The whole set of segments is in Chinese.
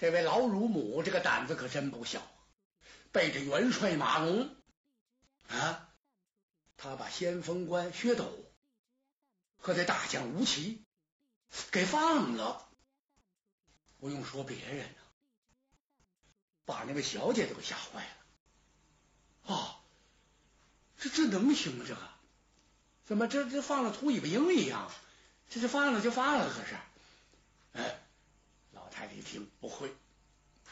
这位老乳母这个胆子可真不小，背着元帅马龙啊，他把先锋官薛斗和这大将吴起给放了。不用说别人了，把那位小姐都给吓坏了。啊，这这能行吗？这个怎么这这放了秃尾巴鹰一样？这是放了就放了，可是，哎。老太太一听不会，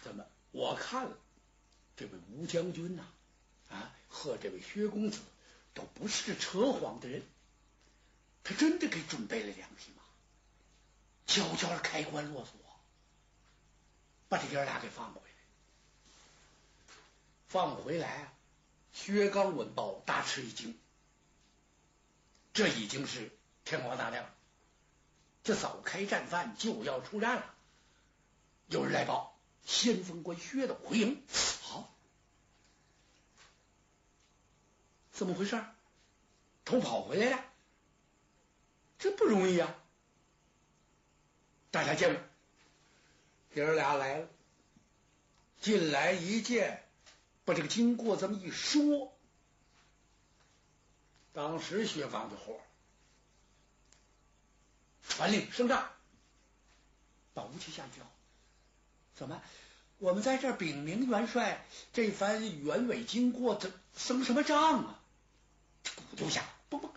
怎么？我看了这位吴将军呐，啊，和这位薛公子都不是扯谎的人，他真的给准备了两匹马，悄悄的开关落锁，把这爷俩给放回来。放回来，薛刚闻报大吃一惊，这已经是天光大亮，这早开战饭就要出战了。有人来报，先锋官薛斗回营。好，怎么回事？偷跑回来了？这不容易啊！大家见过，爷儿俩来了，进来一见，把这个经过这么一说，当时薛刚就火，传令升帐，把吴起吓一跳。怎么？我们在这禀明元帅，这番原委经过，这生什么账啊？鼓就响，嘣嘣，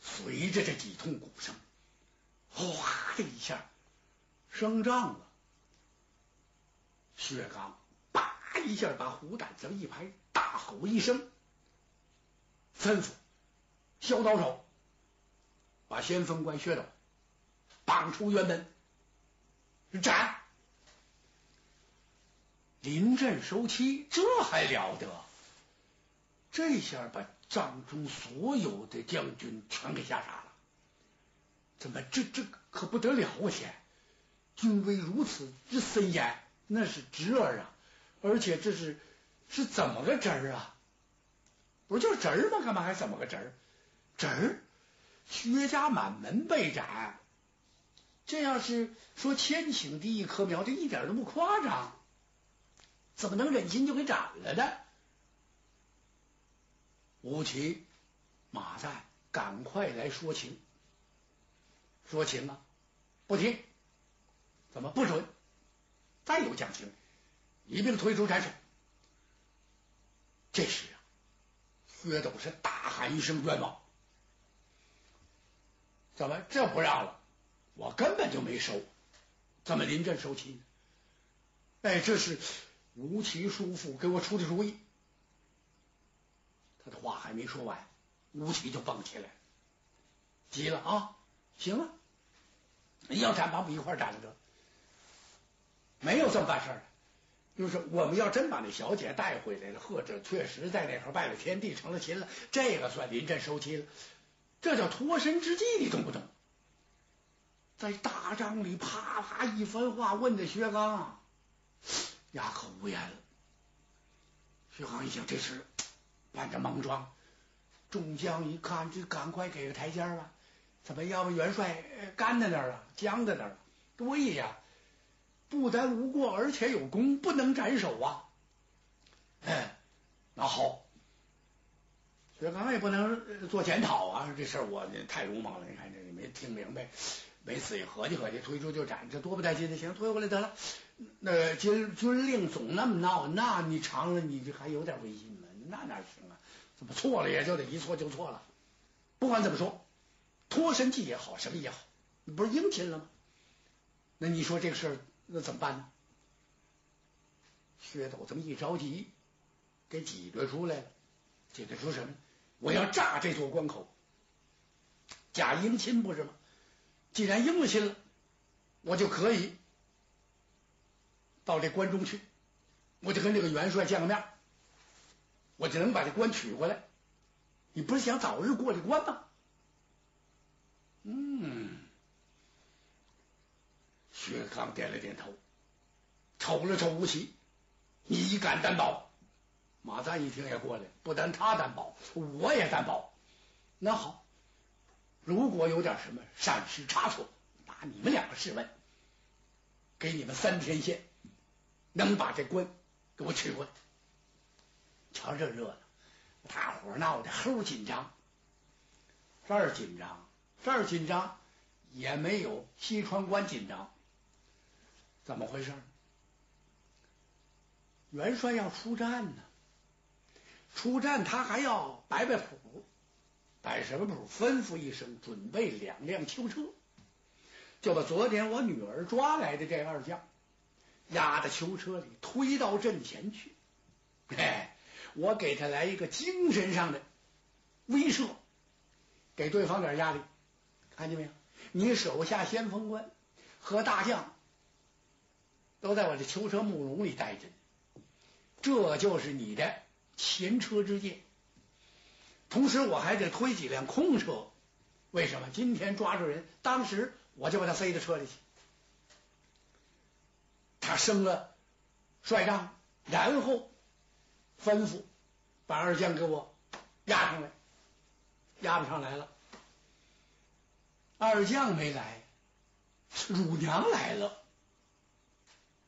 随着这几通鼓声，哗的一下，升帐了。薛刚叭一下把虎胆子一拍，大吼一声，吩咐削刀手。把先锋官薛斗绑出辕门，斩！临阵收妻，这还了得？这下把帐中所有的将军全给吓傻了。怎么这这可不得了啊！先军威如此之森严，那是侄儿啊！而且这是是怎么个侄儿啊？不就是侄儿吗？干嘛还怎么个侄儿？侄儿？薛家满门被斩，这要是说千顷地一棵苗，这一点都不夸张。怎么能忍心就给斩了呢？吴奇、马赞，赶快来说情。说情啊，不听，怎么不准？再有讲情，一并推出斩首。这时啊，薛斗是大喊一声：“冤枉！”怎么这不让了？我根本就没收，怎么临阵收期呢？哎，这是吴奇叔父给我出的主意。他的话还没说完，吴奇就蹦起来，急了啊！行了，要斩把我们一块斩了得，没有这么办事的。就是我们要真把那小姐带回来了，或者确实在那头拜了天地成了亲了，这个算临阵收期了。这叫脱身之计，你懂不懂？在大帐里啪啪一番话，问的薛刚哑口无言了。薛刚一想，这是扮着莽撞。众将一看，这赶快给个台阶吧！怎么要不元帅干在那儿了，僵在那儿了？对呀，不但无过，而且有功，不能斩首啊！哎，薛刚也不能做检讨啊！这事儿我太鲁莽了，你看这没听明白，没仔细合计合计，推出就斩，这多不带劲的。行，推回来得了。那军军令总那么闹，那你尝了，你这还有点威信吗？那哪行啊？怎么错了也就得一错就错了。不管怎么说，脱身计也好，什么也好，你不是应亲了吗？那你说这个事儿那怎么办呢？薛斗这么一着急，给挤兑出来了，挤兑出什么？我要炸这座关口，假迎亲不是吗？既然应了亲了，我就可以到这关中去，我就跟这个元帅见个面，我就能把这关取回来。你不是想早日过这关吗？嗯，薛刚点了点头，瞅了瞅吴起，你敢担保？马赞一听也过来，不但他担保，我也担保。那好，如果有点什么闪失差错，拿你们两个试问，给你们三天限，能把这官给我取回。瞧这热闹，大伙闹得齁紧张。这儿紧张，这儿紧张，也没有西川关紧张。怎么回事？元帅要出战呢，出战他还要摆摆谱，摆什么谱？吩咐一声，准备两辆囚车，就把昨天我女儿抓来的这二将押到囚车里，推到阵前去。嘿，我给他来一个精神上的威慑，给对方点压力。看见没有？你手下先锋官和大将。都在我这囚车木笼里待着，这就是你的前车之鉴。同时，我还得推几辆空车。为什么？今天抓住人，当时我就把他塞到车里去。他升了帅帐，然后吩咐把二将给我押上来，押不上来了。二将没来，乳娘来了。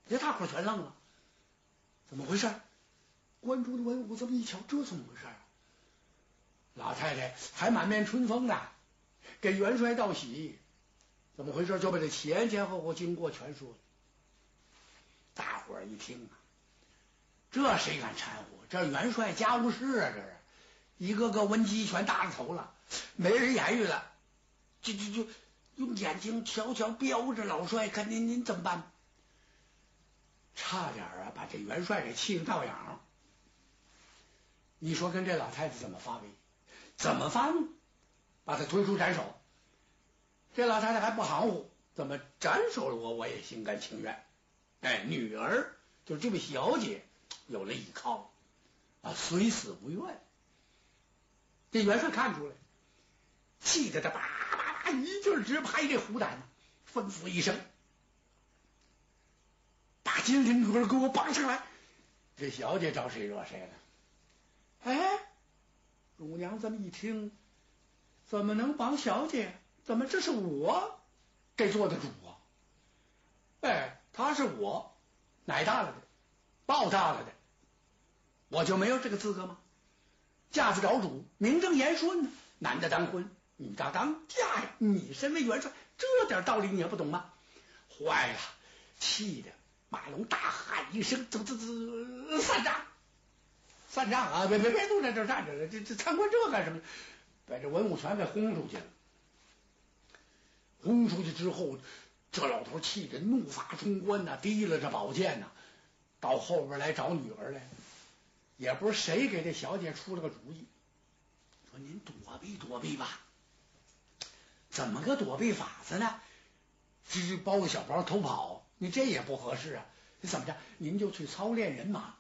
这大伙全愣了，怎么回事？关中的文武这么一瞧，这怎么回事？老太太还满面春风呢，给元帅道喜，怎么回事？就把这前前后后经过全说了。大伙儿一听啊，这谁敢掺和？这元帅家务事啊，这是一个个文姬全搭着头了，没人言语了，就就就用眼睛悄悄标着老帅，看您您怎么办？差点啊，把这元帅给气得倒仰。你说跟这老太太怎么发威？怎么发怒？把他推出斩首。这老太太还不含糊，怎么斩首了我，我也心甘情愿。哎，女儿就这位小姐有了依靠啊，虽死不愿。这元帅看出来，气得他叭叭叭一劲直拍这虎胆，吩咐一声。把金铃盒给我绑上来！这小姐招谁惹谁了？哎，乳娘这么一听，怎么能绑小姐？怎么这是我给做的主啊？哎，他是我奶大了的，抱大了的，我就没有这个资格吗？嫁子找主，名正言顺呢。男的当婚，女的当嫁呀。你身为元帅，这点道理你也不懂吗？坏了，气的。马龙大喊一声：“走走走，散帐！散帐啊！别别别，都在这站着了，这这参观这干什么？把这文武全给轰出去了。轰出去之后，这老头气得怒发冲冠呐，提了这宝剑呐，到后边来找女儿来。也不知谁给这小姐出了个主意，说您躲避躲避吧。怎么个躲避法子呢？只包个小包偷跑。”你这也不合适啊！你怎么着？您就去操练人马。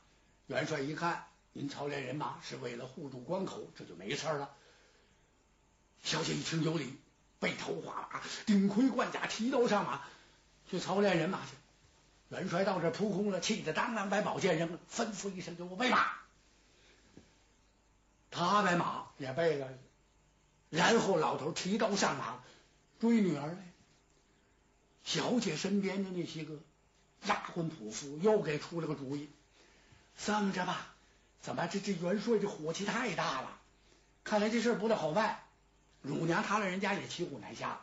元帅一看，您操练人马是为了护住关口，这就没事了。小姐一听有理，背头哗啦，顶盔贯甲，提刀上马去操练人马去。元帅到这扑空了，气得当啷把宝剑扔了，吩咐一声：“给我备马。”他把马也备了，然后老头提刀上马追女儿来。小姐身边的那些个丫鬟仆妇又给出了个主意，这么着吧，怎么这这元帅这火气太大了？看来这事不太好办。乳娘他老人家也骑虎难下，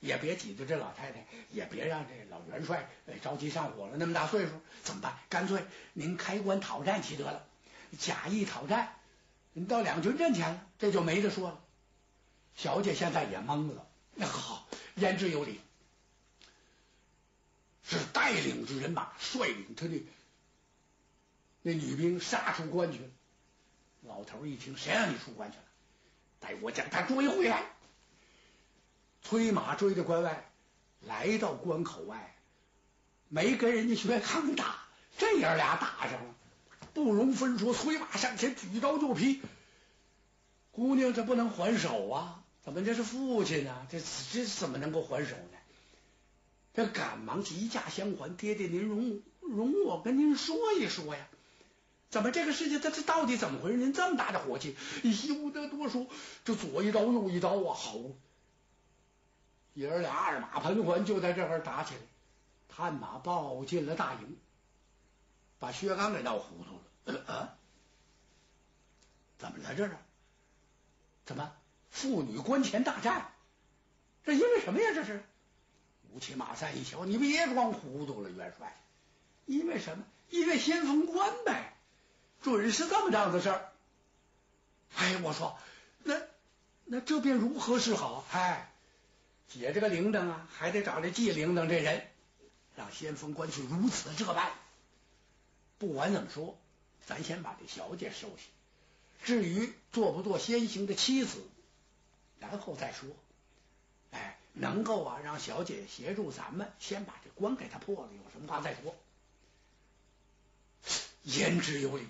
也别挤兑这老太太，也别让这老元帅着急上火了。那么大岁数怎么办？干脆您开关讨战去得了，假意讨战，您到两军阵前了，这就没得说了。小姐现在也懵了。那好，言之有理。是带领着人马，率领他的那女兵杀出关去了。老头一听，谁让你出关去了？待我将他追回来。催马追到关外，来到关口外，没跟人家薛康打，这爷俩打上了，不容分说。催马上前，举刀就劈。姑娘，这不能还手啊！怎么这是父亲呢？这这怎么能够还手呢？这赶忙急驾相还，爹爹您容容我跟您说一说呀，怎么这个事情他这到底怎么回事？您这么大的火气，由不得多说。这左一刀右一刀啊，好，爷儿俩二马盘桓，就在这儿打起来。探马报进了大营，把薛刚给闹糊涂了。啊，怎么了？这是？怎么父女关前大战？这因为什么呀？这是？吴起马三一瞧，你别装糊涂了，元帅。因为什么？因为先锋官呗，准是这么档子事儿。哎，我说，那那这便如何是好？哎，解这个铃铛啊，还得找这系铃铛这人，让先锋官去如此这般。不管怎么说，咱先把这小姐收下。至于做不做先行的妻子，然后再说。哎，能够啊，让小姐协助咱们，先把这关给他破了，有什么话再说。言之有理，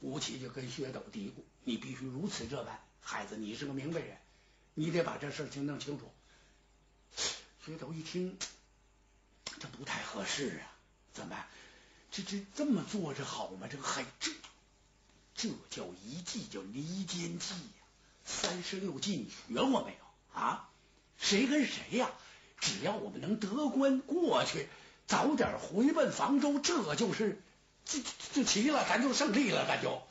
吴起就跟薛斗嘀咕：“你必须如此这般，孩子，你是个明白人，你得把这事情弄清楚。”薛斗一听，这不太合适啊！怎么，这这这么做着好吗？这个还这这叫一计，叫离间计呀！三十六计你学过没有啊？谁跟谁呀？只要我们能得关过去，早点回奔房州，这就是。就就就齐了，咱就胜利了，咱就。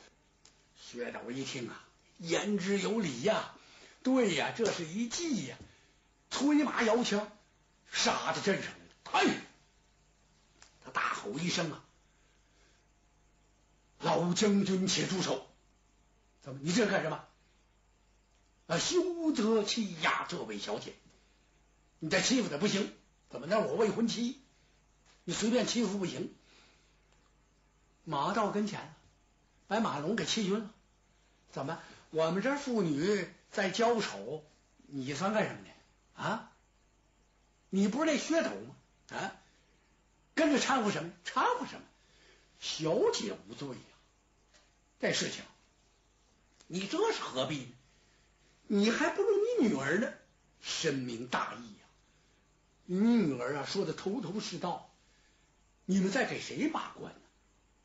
薛斗一听啊，言之有理呀，对呀，这是一计呀。催马摇枪，杀到镇上来了。哎，他大吼一声啊：“老将军，且住手！怎么，你这干什么？啊，休得欺压这位小姐！你再欺负她不行。怎么，那我未婚妻，你随便欺负不行。”马到跟前，把马龙给气晕了。怎么？我们这妇女在交手，你算干什么的啊？你不是那噱头吗？啊？跟着掺和什么？掺和什么？小姐无罪呀！这事情，你这是何必呢？你还不如你女儿呢，深明大义呀！你女儿啊，说的头头是道。你们在给谁把关？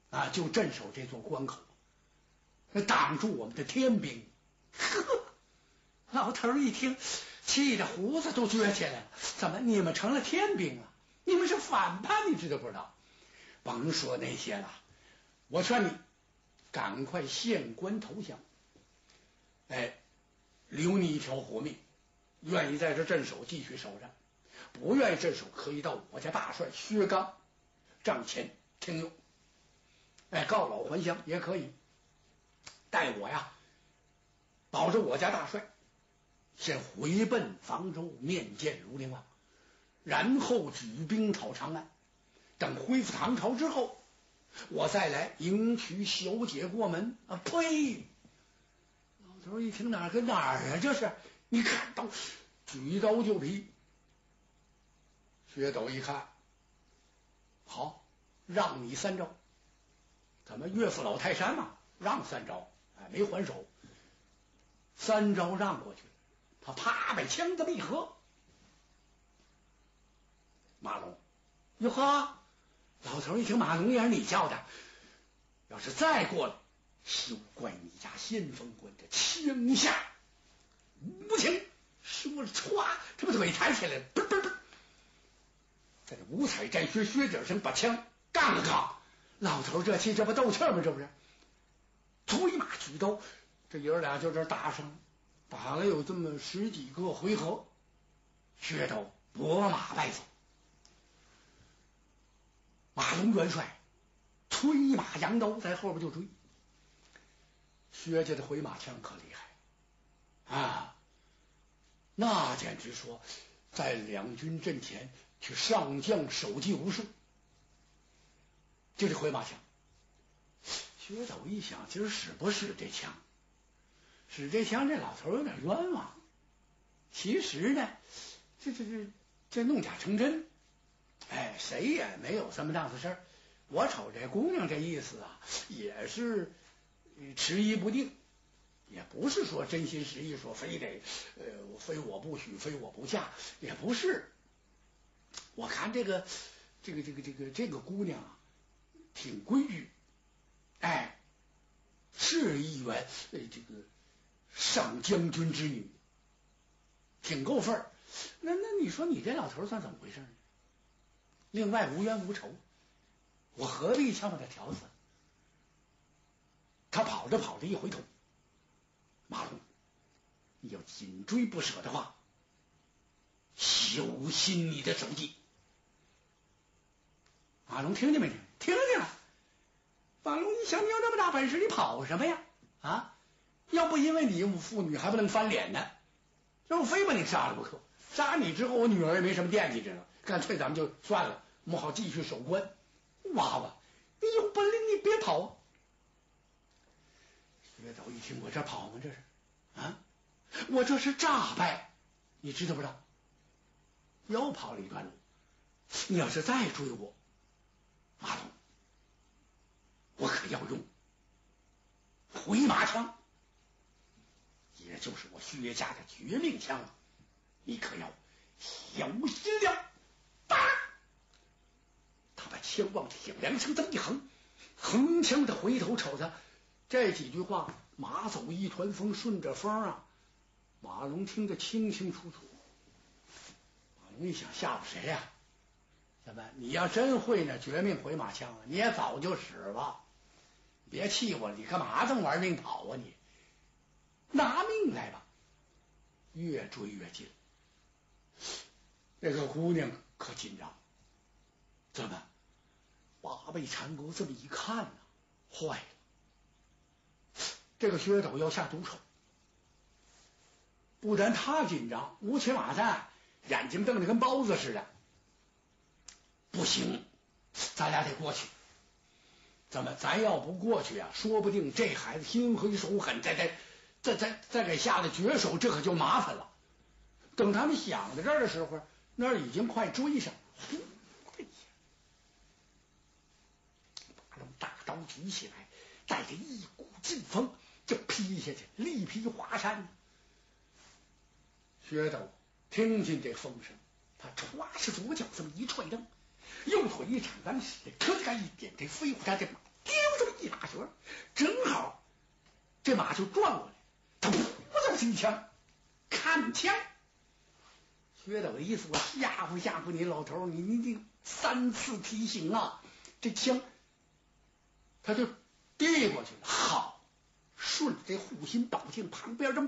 啊！就镇守这座关口，挡住我们的天兵。呵，老头一听，气得胡子都撅起来了。怎么，你们成了天兵了？你们是反叛，你知道不知道？甭说那些了，我劝你赶快献官投降。哎，留你一条活命。愿意在这镇守，继续守着；不愿意镇守，可以到我家大帅薛刚帐前听用。哎，告老还乡也可以，待我呀，保着我家大帅，先回奔房州面见庐陵王，然后举兵讨长安。等恢复唐朝之后，我再来迎娶小姐过门。啊呸！老头一听哪儿跟哪儿啊？这是你看刀，举刀就劈。薛斗一看，好，让你三招。咱们岳父老泰山嘛，让三招，哎，没还手，三招让过去，他啪把枪子一合，马龙，哟呵，老头一听马龙也是你叫的，要是再过来，休怪你家先锋官的枪下无情。说着，歘，他把腿抬起来，嘣嘣嘣，在这五彩战靴靴底上把枪杠了杠。老头这气，这不斗气吗？这不是，催马举刀，这爷儿俩就这打上，打了有这么十几个回合，薛斗拨马败走。马龙元帅催马扬刀在后边就追，薛家的回马枪可厉害啊！那简直说，在两军阵前，去上将手击无数。就这回马枪，薛斗一想，今儿使不使这枪？使这枪，这老头有点冤枉。其实呢，这这这这弄假成真，哎，谁也没有这么档子事儿。我瞅这姑娘这意思啊，也是迟疑不定，也不是说真心实意，说非得呃非我不娶，非我不嫁，也不是。我看这个这个这个这个这个姑娘啊。挺规矩，哎，是一员这个上将军之女，挺够份儿。那那你说你这老头算怎么回事呢？另外无冤无仇，我何必枪把他挑死？他跑着跑着一回头，马龙，你要紧追不舍的话，小心你的手机。马龙听见没听？听见了。马龙一想，你有那么大本事，你跑什么呀？啊！要不因为你我父女还不能翻脸呢，就非把你杀了不可。杀你之后，我女儿也没什么惦记着了，干脆咱们就算了，我们好继续守关。娃娃，你有本领，你别跑啊。薛斗一听，我这跑吗？这是啊，我这是诈败，你知道不知道？又跑了一段路。你要是再追我，马龙，我可要用回马枪，也就是我薛家的绝命枪，你可要小心了。打！他把枪往铁梁上这么一横，横枪的回头瞅他。这几句话，马走一团风，顺着风啊，马龙听得清清楚楚。马龙一想，吓唬谁呀？怎么？你要真会那绝命回马枪，你也早就死了。别气我，你干嘛这么玩命跑啊？你拿命来吧！越追越近，那个姑娘可紧张。怎么？八倍长钩这么一看呢，坏了！这个薛斗要下毒手，不但他紧张，吴起马赞眼睛瞪得跟包子似的。不行，咱俩得过去。怎么？咱要不过去啊，说不定这孩子心狠手狠，再再再再再给下了绝手，这可就麻烦了。等他们想到这儿的时候，那儿已经快追上了。哎呀！马龙大刀举起来，带着一股劲风。就劈下去，力劈华山。薛斗听见这风声，他歘是左脚这么一踹蹬，右腿一铲单使咔嚓一点，这飞虎山这马丢这么一打旋，正好这马就转过来，他噗就是一枪，看枪。薛斗的意思，我吓唬吓唬你老头，你你你三次提醒啊，这枪他就递过去了，好。顺着这护心宝镜旁边这么